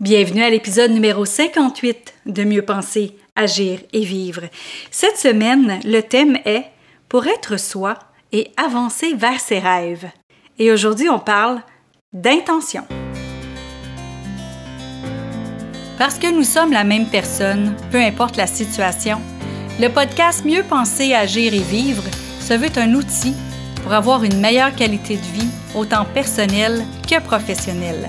Bienvenue à l'épisode numéro 58 de Mieux penser, agir et vivre. Cette semaine, le thème est Pour être soi et avancer vers ses rêves. Et aujourd'hui, on parle d'intention. Parce que nous sommes la même personne, peu importe la situation, le podcast Mieux penser, agir et vivre se veut un outil pour avoir une meilleure qualité de vie, autant personnelle que professionnelle.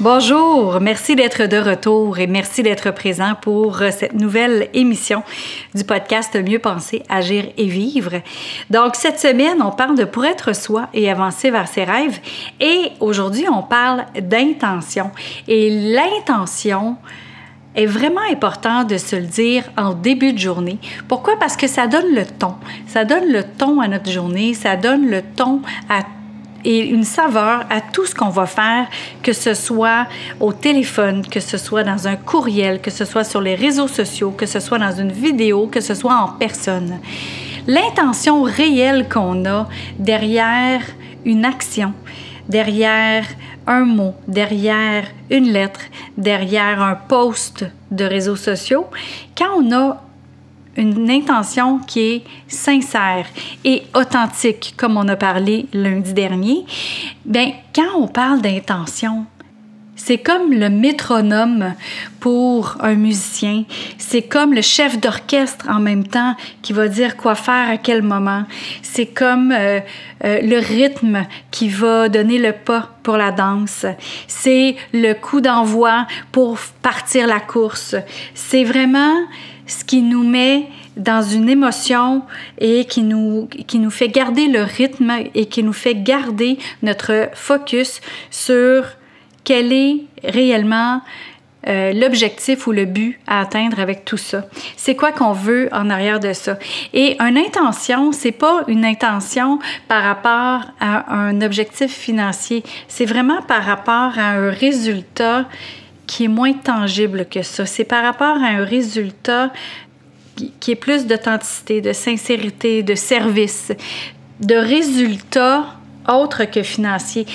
Bonjour, merci d'être de retour et merci d'être présent pour cette nouvelle émission du podcast Mieux penser, agir et vivre. Donc cette semaine, on parle de pour être soi et avancer vers ses rêves et aujourd'hui, on parle d'intention. Et l'intention, est vraiment important de se le dire en début de journée. Pourquoi? Parce que ça donne le ton. Ça donne le ton à notre journée, ça donne le ton à et une saveur à tout ce qu'on va faire, que ce soit au téléphone, que ce soit dans un courriel, que ce soit sur les réseaux sociaux, que ce soit dans une vidéo, que ce soit en personne. L'intention réelle qu'on a derrière une action, derrière un mot, derrière une lettre, derrière un post de réseaux sociaux, quand on a une intention qui est sincère et authentique, comme on a parlé lundi dernier, bien, quand on parle d'intention, c'est comme le métronome pour un musicien. C'est comme le chef d'orchestre en même temps qui va dire quoi faire à quel moment. C'est comme euh, euh, le rythme qui va donner le pas pour la danse. C'est le coup d'envoi pour partir la course. C'est vraiment ce qui nous met dans une émotion et qui nous, qui nous fait garder le rythme et qui nous fait garder notre focus sur quel est réellement euh, l'objectif ou le but à atteindre avec tout ça. C'est quoi qu'on veut en arrière de ça? Et une intention, c'est pas une intention par rapport à un objectif financier, c'est vraiment par rapport à un résultat qui est moins tangible que ça. C'est par rapport à un résultat qui est plus d'authenticité, de sincérité, de service, de résultats autres que financiers.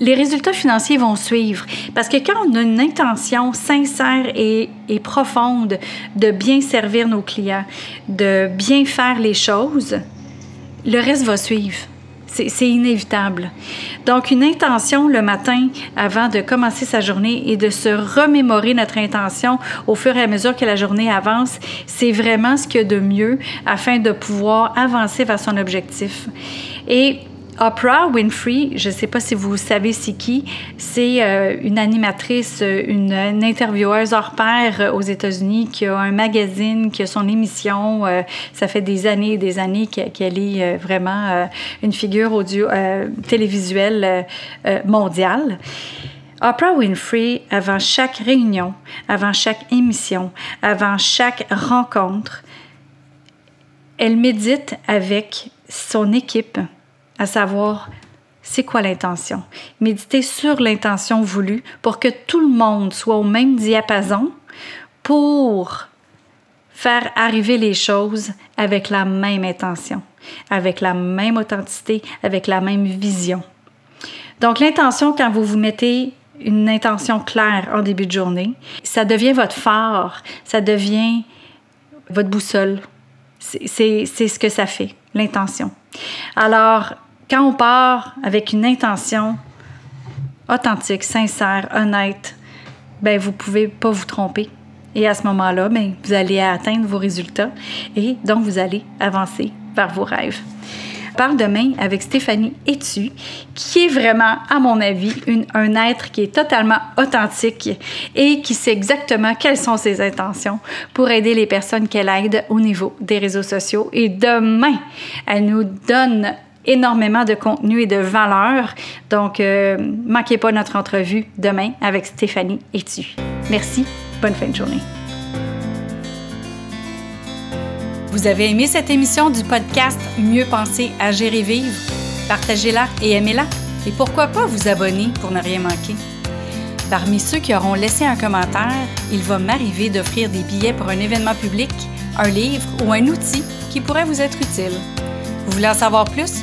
Les résultats financiers vont suivre parce que quand on a une intention sincère et, et profonde de bien servir nos clients, de bien faire les choses, le reste va suivre. C'est inévitable. Donc, une intention le matin avant de commencer sa journée et de se remémorer notre intention au fur et à mesure que la journée avance, c'est vraiment ce qu'il y a de mieux afin de pouvoir avancer vers son objectif. Et Oprah Winfrey, je ne sais pas si vous savez c'est qui, c'est euh, une animatrice, une, intervieweuse hors pair euh, aux États-Unis qui a un magazine, qui a son émission. Euh, ça fait des années et des années qu'elle est vraiment une figure audio télévisuelle mondiale. Oprah Winfrey, avant chaque réunion, avant chaque émission, avant chaque rencontre, elle médite avec son équipe à savoir c'est quoi l'intention? Méditer sur l'intention voulue pour que tout le monde soit au même diapason pour faire arriver les choses avec la même intention, avec la même authenticité, avec la même vision. Donc l'intention, quand vous vous mettez une intention claire en début de journée, ça devient votre phare, ça devient votre boussole. C'est ce que ça fait, l'intention. Alors, quand on part avec une intention authentique, sincère, honnête, ben vous pouvez pas vous tromper. Et à ce moment-là, ben, vous allez atteindre vos résultats et donc vous allez avancer vers vos rêves. On parle demain avec Stéphanie Etu, qui est vraiment, à mon avis, un être qui est totalement authentique et qui sait exactement quelles sont ses intentions pour aider les personnes qu'elle aide au niveau des réseaux sociaux. Et demain, elle nous donne énormément de contenu et de valeur. Donc, euh, manquez pas notre entrevue demain avec Stéphanie Etu. Merci. Bonne fin de journée. Vous avez aimé cette émission du podcast Mieux penser, agir et vivre? Partagez-la et aimez-la. Et pourquoi pas vous abonner pour ne rien manquer? Parmi ceux qui auront laissé un commentaire, il va m'arriver d'offrir des billets pour un événement public, un livre ou un outil qui pourrait vous être utile. Vous voulez en savoir plus?